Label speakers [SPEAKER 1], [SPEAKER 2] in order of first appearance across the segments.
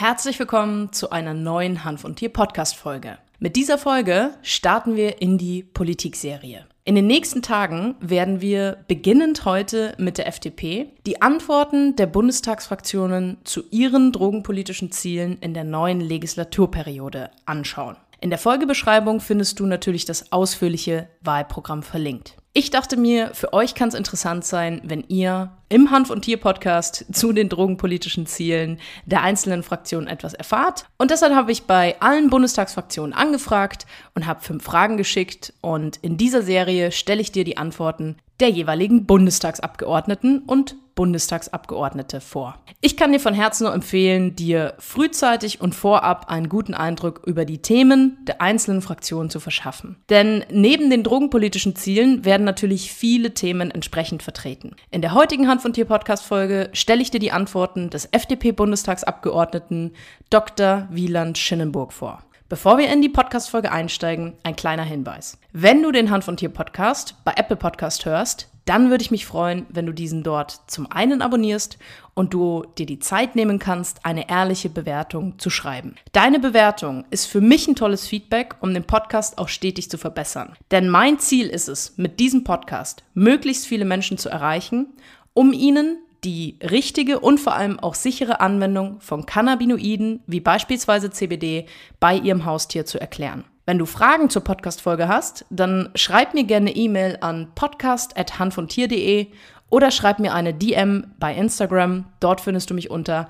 [SPEAKER 1] Herzlich willkommen zu einer neuen Hanf und Tier Podcast Folge. Mit dieser Folge starten wir in die Politikserie. In den nächsten Tagen werden wir beginnend heute mit der FDP die Antworten der Bundestagsfraktionen zu ihren drogenpolitischen Zielen in der neuen Legislaturperiode anschauen. In der Folgebeschreibung findest du natürlich das ausführliche Wahlprogramm verlinkt. Ich dachte mir, für euch kann es interessant sein, wenn ihr im Hanf und Tier Podcast zu den drogenpolitischen Zielen der einzelnen Fraktionen etwas erfahrt. Und deshalb habe ich bei allen Bundestagsfraktionen angefragt und habe fünf Fragen geschickt. Und in dieser Serie stelle ich dir die Antworten der jeweiligen Bundestagsabgeordneten und Bundestagsabgeordnete vor. Ich kann dir von Herzen nur empfehlen, dir frühzeitig und vorab einen guten Eindruck über die Themen der einzelnen Fraktionen zu verschaffen. Denn neben den drogenpolitischen Zielen werden natürlich viele Themen entsprechend vertreten. In der heutigen Hand von Tier Podcast Folge stelle ich dir die Antworten des FDP-Bundestagsabgeordneten Dr. Wieland Schinnenburg vor. Bevor wir in die Podcast-Folge einsteigen, ein kleiner Hinweis. Wenn du den Hand von Tier Podcast bei Apple Podcast hörst, dann würde ich mich freuen, wenn du diesen dort zum einen abonnierst und du dir die Zeit nehmen kannst, eine ehrliche Bewertung zu schreiben. Deine Bewertung ist für mich ein tolles Feedback, um den Podcast auch stetig zu verbessern. Denn mein Ziel ist es, mit diesem Podcast möglichst viele Menschen zu erreichen, um ihnen die richtige und vor allem auch sichere Anwendung von Cannabinoiden wie beispielsweise CBD bei Ihrem Haustier zu erklären. Wenn du Fragen zur Podcast-Folge hast, dann schreib mir gerne E-Mail an podcast.handvontier.de oder schreib mir eine DM bei Instagram. Dort findest du mich unter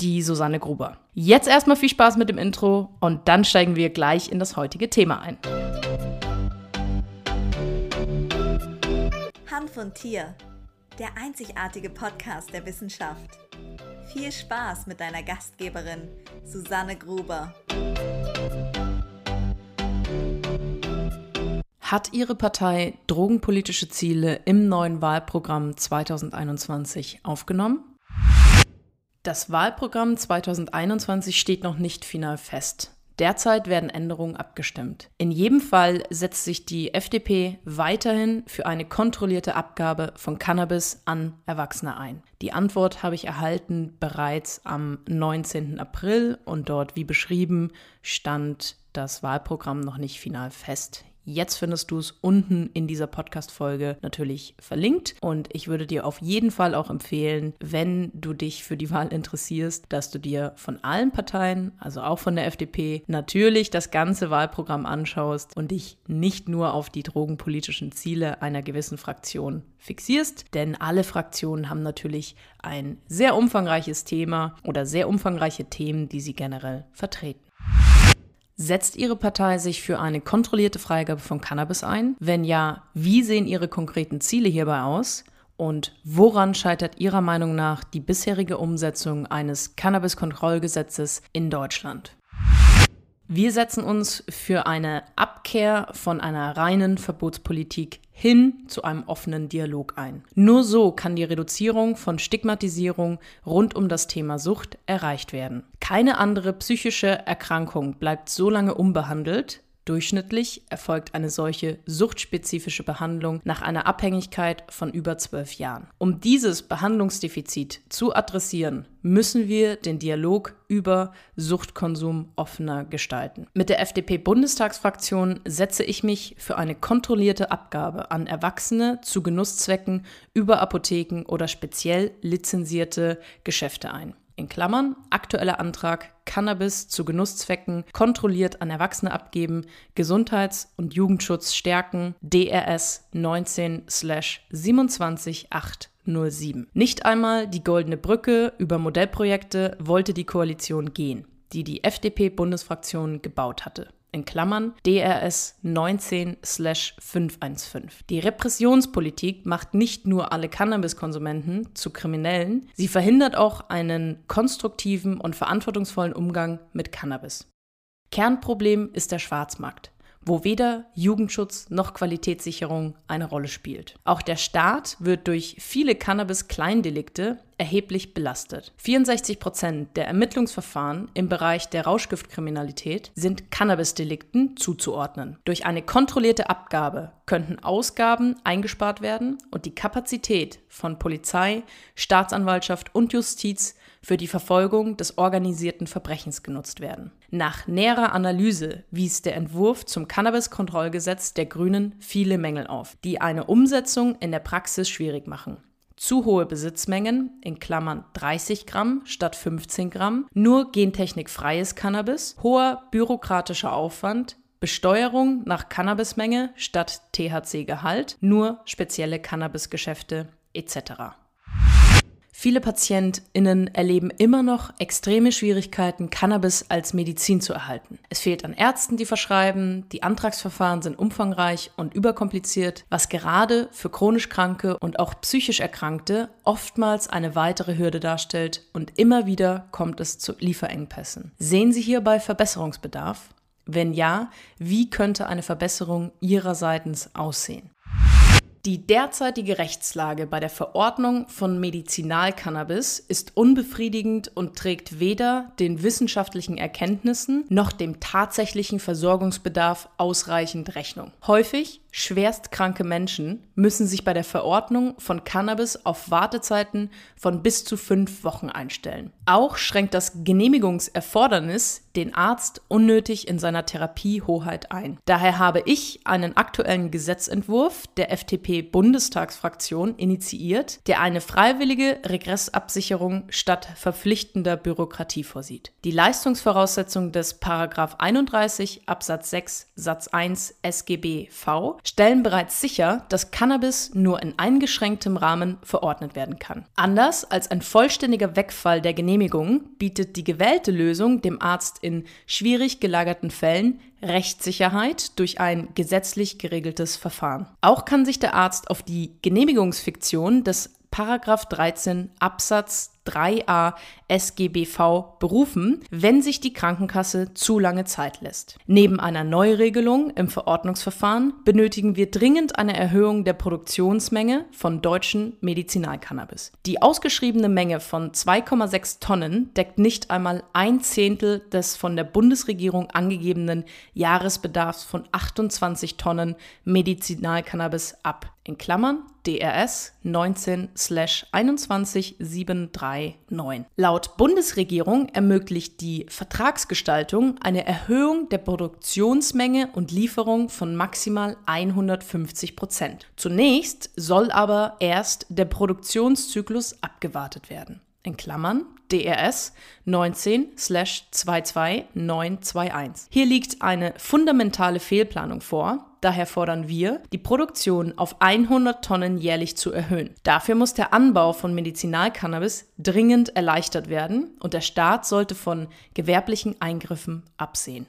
[SPEAKER 1] die Susanne Gruber. Jetzt erstmal viel Spaß mit dem Intro und dann steigen wir gleich in das heutige Thema ein.
[SPEAKER 2] Hand von Tier der einzigartige Podcast der Wissenschaft. Viel Spaß mit deiner Gastgeberin Susanne Gruber.
[SPEAKER 1] Hat Ihre Partei drogenpolitische Ziele im neuen Wahlprogramm 2021 aufgenommen? Das Wahlprogramm 2021 steht noch nicht final fest. Derzeit werden Änderungen abgestimmt. In jedem Fall setzt sich die FDP weiterhin für eine kontrollierte Abgabe von Cannabis an Erwachsene ein. Die Antwort habe ich erhalten bereits am 19. April und dort, wie beschrieben, stand das Wahlprogramm noch nicht final fest. Jetzt findest du es unten in dieser Podcast-Folge natürlich verlinkt. Und ich würde dir auf jeden Fall auch empfehlen, wenn du dich für die Wahl interessierst, dass du dir von allen Parteien, also auch von der FDP, natürlich das ganze Wahlprogramm anschaust und dich nicht nur auf die drogenpolitischen Ziele einer gewissen Fraktion fixierst. Denn alle Fraktionen haben natürlich ein sehr umfangreiches Thema oder sehr umfangreiche Themen, die sie generell vertreten. Setzt Ihre Partei sich für eine kontrollierte Freigabe von Cannabis ein? Wenn ja, wie sehen Ihre konkreten Ziele hierbei aus? Und woran scheitert Ihrer Meinung nach die bisherige Umsetzung eines Cannabis-Kontrollgesetzes in Deutschland? Wir setzen uns für eine Abkehr von einer reinen Verbotspolitik hin zu einem offenen Dialog ein. Nur so kann die Reduzierung von Stigmatisierung rund um das Thema Sucht erreicht werden. Keine andere psychische Erkrankung bleibt so lange unbehandelt, Durchschnittlich erfolgt eine solche suchtspezifische Behandlung nach einer Abhängigkeit von über zwölf Jahren. Um dieses Behandlungsdefizit zu adressieren, müssen wir den Dialog über Suchtkonsum offener gestalten. Mit der FDP-Bundestagsfraktion setze ich mich für eine kontrollierte Abgabe an Erwachsene zu Genusszwecken über Apotheken oder speziell lizenzierte Geschäfte ein in Klammern, aktueller Antrag, Cannabis zu Genusszwecken kontrolliert an Erwachsene abgeben, Gesundheits- und Jugendschutz stärken, DRS 19-27807. Nicht einmal die Goldene Brücke über Modellprojekte wollte die Koalition gehen, die die FDP-Bundesfraktion gebaut hatte in Klammern DRS 19/515. Die Repressionspolitik macht nicht nur alle Cannabiskonsumenten zu Kriminellen, sie verhindert auch einen konstruktiven und verantwortungsvollen Umgang mit Cannabis. Kernproblem ist der Schwarzmarkt wo weder Jugendschutz noch Qualitätssicherung eine Rolle spielt. Auch der Staat wird durch viele Cannabis-Kleindelikte erheblich belastet. 64 Prozent der Ermittlungsverfahren im Bereich der Rauschgiftkriminalität sind Cannabis-Delikten zuzuordnen. Durch eine kontrollierte Abgabe könnten Ausgaben eingespart werden und die Kapazität von Polizei, Staatsanwaltschaft und Justiz für die Verfolgung des organisierten Verbrechens genutzt werden. Nach näherer Analyse wies der Entwurf zum Cannabis-Kontrollgesetz der Grünen viele Mängel auf, die eine Umsetzung in der Praxis schwierig machen. Zu hohe Besitzmengen in Klammern 30 Gramm statt 15 Gramm, nur gentechnikfreies Cannabis, hoher bürokratischer Aufwand, Besteuerung nach Cannabismenge statt THC-Gehalt, nur spezielle Cannabisgeschäfte etc. Viele PatientInnen erleben immer noch extreme Schwierigkeiten, Cannabis als Medizin zu erhalten. Es fehlt an Ärzten, die verschreiben, die Antragsverfahren sind umfangreich und überkompliziert, was gerade für chronisch Kranke und auch psychisch Erkrankte oftmals eine weitere Hürde darstellt und immer wieder kommt es zu Lieferengpässen. Sehen Sie hierbei Verbesserungsbedarf? Wenn ja, wie könnte eine Verbesserung Ihrerseits aussehen? Die derzeitige Rechtslage bei der Verordnung von Medizinalcannabis ist unbefriedigend und trägt weder den wissenschaftlichen Erkenntnissen noch dem tatsächlichen Versorgungsbedarf ausreichend Rechnung. Häufig schwerstkranke Menschen müssen sich bei der Verordnung von Cannabis auf Wartezeiten von bis zu fünf Wochen einstellen. Auch schränkt das Genehmigungserfordernis den Arzt unnötig in seiner Therapiehoheit ein. Daher habe ich einen aktuellen Gesetzentwurf der FDP-Bundestagsfraktion initiiert, der eine freiwillige Regressabsicherung statt verpflichtender Bürokratie vorsieht. Die Leistungsvoraussetzung des Paragraph 31 Absatz 6 Satz 1 SGB V stellen bereits sicher, dass Cannabis nur in eingeschränktem Rahmen verordnet werden kann. Anders als ein vollständiger Wegfall der Genehmigung bietet die gewählte Lösung dem Arzt in schwierig gelagerten Fällen Rechtssicherheit durch ein gesetzlich geregeltes Verfahren. Auch kann sich der Arzt auf die Genehmigungsfiktion des Paragraph 13 Absatz 3a SGBV berufen, wenn sich die Krankenkasse zu lange Zeit lässt. Neben einer Neuregelung im Verordnungsverfahren benötigen wir dringend eine Erhöhung der Produktionsmenge von deutschen Medizinalcannabis. Die ausgeschriebene Menge von 2,6 Tonnen deckt nicht einmal ein Zehntel des von der Bundesregierung angegebenen Jahresbedarfs von 28 Tonnen Medizinalcannabis ab. In Klammern DRS 19/21739. Laut Bundesregierung ermöglicht die Vertragsgestaltung eine Erhöhung der Produktionsmenge und Lieferung von maximal 150 Prozent. Zunächst soll aber erst der Produktionszyklus abgewartet werden. In Klammern DRS 19/22921. Hier liegt eine fundamentale Fehlplanung vor. Daher fordern wir, die Produktion auf 100 Tonnen jährlich zu erhöhen. Dafür muss der Anbau von Medizinalcannabis dringend erleichtert werden und der Staat sollte von gewerblichen Eingriffen absehen.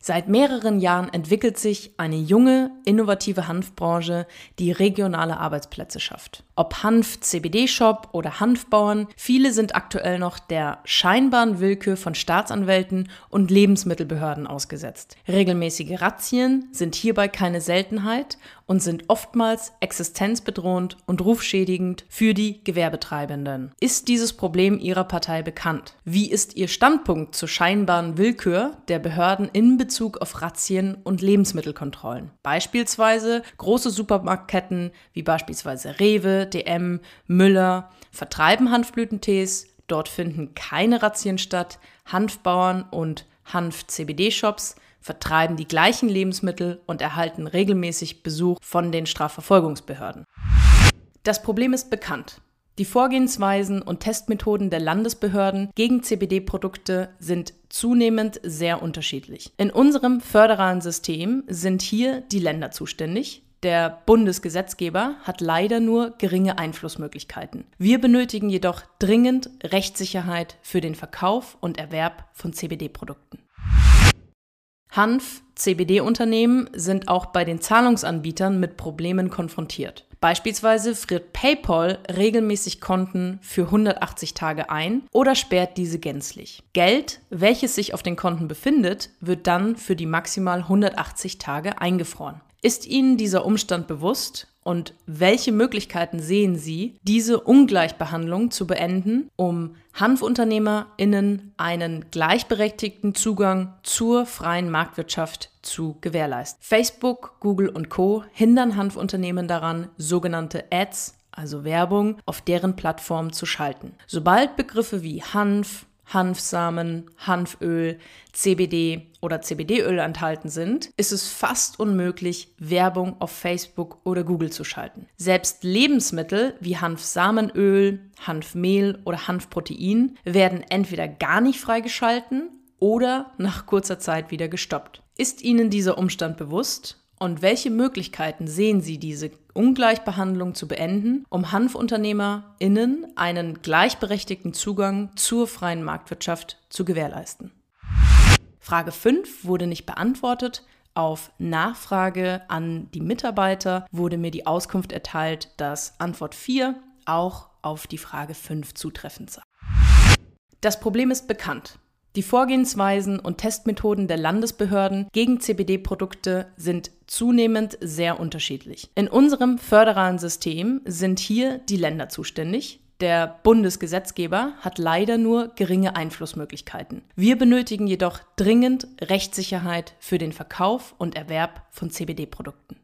[SPEAKER 1] Seit mehreren Jahren entwickelt sich eine junge, innovative Hanfbranche, die regionale Arbeitsplätze schafft. Ob Hanf-CBD-Shop oder Hanfbauern, viele sind aktuell noch der scheinbaren Willkür von Staatsanwälten und Lebensmittelbehörden ausgesetzt. Regelmäßige Razzien sind hierbei keine Seltenheit und sind oftmals existenzbedrohend und rufschädigend für die Gewerbetreibenden. Ist dieses Problem Ihrer Partei bekannt? Wie ist Ihr Standpunkt zur scheinbaren Willkür der Behörden in Bezug auf Razzien und Lebensmittelkontrollen? Beispielsweise große Supermarktketten wie beispielsweise Rewe, DM, Müller vertreiben Hanfblütentees, dort finden keine Razzien statt, Hanfbauern und Hanf-CBD-Shops vertreiben die gleichen Lebensmittel und erhalten regelmäßig Besuch von den Strafverfolgungsbehörden. Das Problem ist bekannt. Die Vorgehensweisen und Testmethoden der Landesbehörden gegen CBD-Produkte sind zunehmend sehr unterschiedlich. In unserem föderalen System sind hier die Länder zuständig. Der Bundesgesetzgeber hat leider nur geringe Einflussmöglichkeiten. Wir benötigen jedoch dringend Rechtssicherheit für den Verkauf und Erwerb von CBD-Produkten. Hanf, CBD-Unternehmen sind auch bei den Zahlungsanbietern mit Problemen konfrontiert. Beispielsweise friert PayPal regelmäßig Konten für 180 Tage ein oder sperrt diese gänzlich. Geld, welches sich auf den Konten befindet, wird dann für die maximal 180 Tage eingefroren. Ist Ihnen dieser Umstand bewusst und welche Möglichkeiten sehen Sie, diese Ungleichbehandlung zu beenden, um HanfunternehmerInnen einen gleichberechtigten Zugang zur freien Marktwirtschaft zu gewährleisten? Facebook, Google und Co. hindern Hanfunternehmen daran, sogenannte Ads also Werbung, auf deren Plattform zu schalten. Sobald Begriffe wie Hanf, Hanfsamen, Hanföl, CBD oder CBD-Öl enthalten sind, ist es fast unmöglich, Werbung auf Facebook oder Google zu schalten. Selbst Lebensmittel wie Hanfsamenöl, Hanfmehl oder Hanfprotein werden entweder gar nicht freigeschalten oder nach kurzer Zeit wieder gestoppt. Ist Ihnen dieser Umstand bewusst? Und welche Möglichkeiten sehen Sie, diese Ungleichbehandlung zu beenden, um HanfunternehmerInnen einen gleichberechtigten Zugang zur freien Marktwirtschaft zu gewährleisten? Frage 5 wurde nicht beantwortet. Auf Nachfrage an die Mitarbeiter wurde mir die Auskunft erteilt, dass Antwort 4 auch auf die Frage 5 zutreffend sei. Das Problem ist bekannt. Die Vorgehensweisen und Testmethoden der Landesbehörden gegen CBD-Produkte sind zunehmend sehr unterschiedlich. In unserem föderalen System sind hier die Länder zuständig. Der Bundesgesetzgeber hat leider nur geringe Einflussmöglichkeiten. Wir benötigen jedoch dringend Rechtssicherheit für den Verkauf und Erwerb von CBD-Produkten.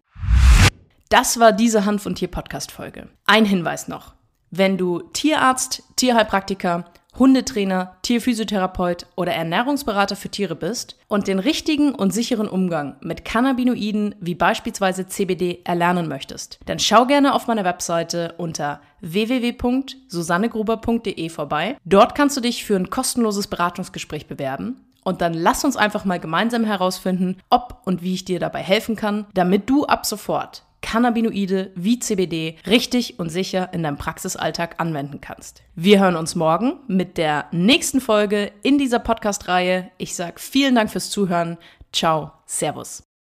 [SPEAKER 1] Das war diese Hanf- und Tier-Podcast-Folge. Ein Hinweis noch. Wenn du Tierarzt, Tierheilpraktiker Hundetrainer, Tierphysiotherapeut oder Ernährungsberater für Tiere bist und den richtigen und sicheren Umgang mit Cannabinoiden wie beispielsweise CBD erlernen möchtest, dann schau gerne auf meiner Webseite unter www.susannegruber.de vorbei. Dort kannst du dich für ein kostenloses Beratungsgespräch bewerben und dann lass uns einfach mal gemeinsam herausfinden, ob und wie ich dir dabei helfen kann, damit du ab sofort Cannabinoide wie CBD richtig und sicher in deinem Praxisalltag anwenden kannst. Wir hören uns morgen mit der nächsten Folge in dieser Podcast-Reihe. Ich sage vielen Dank fürs Zuhören. Ciao, Servus.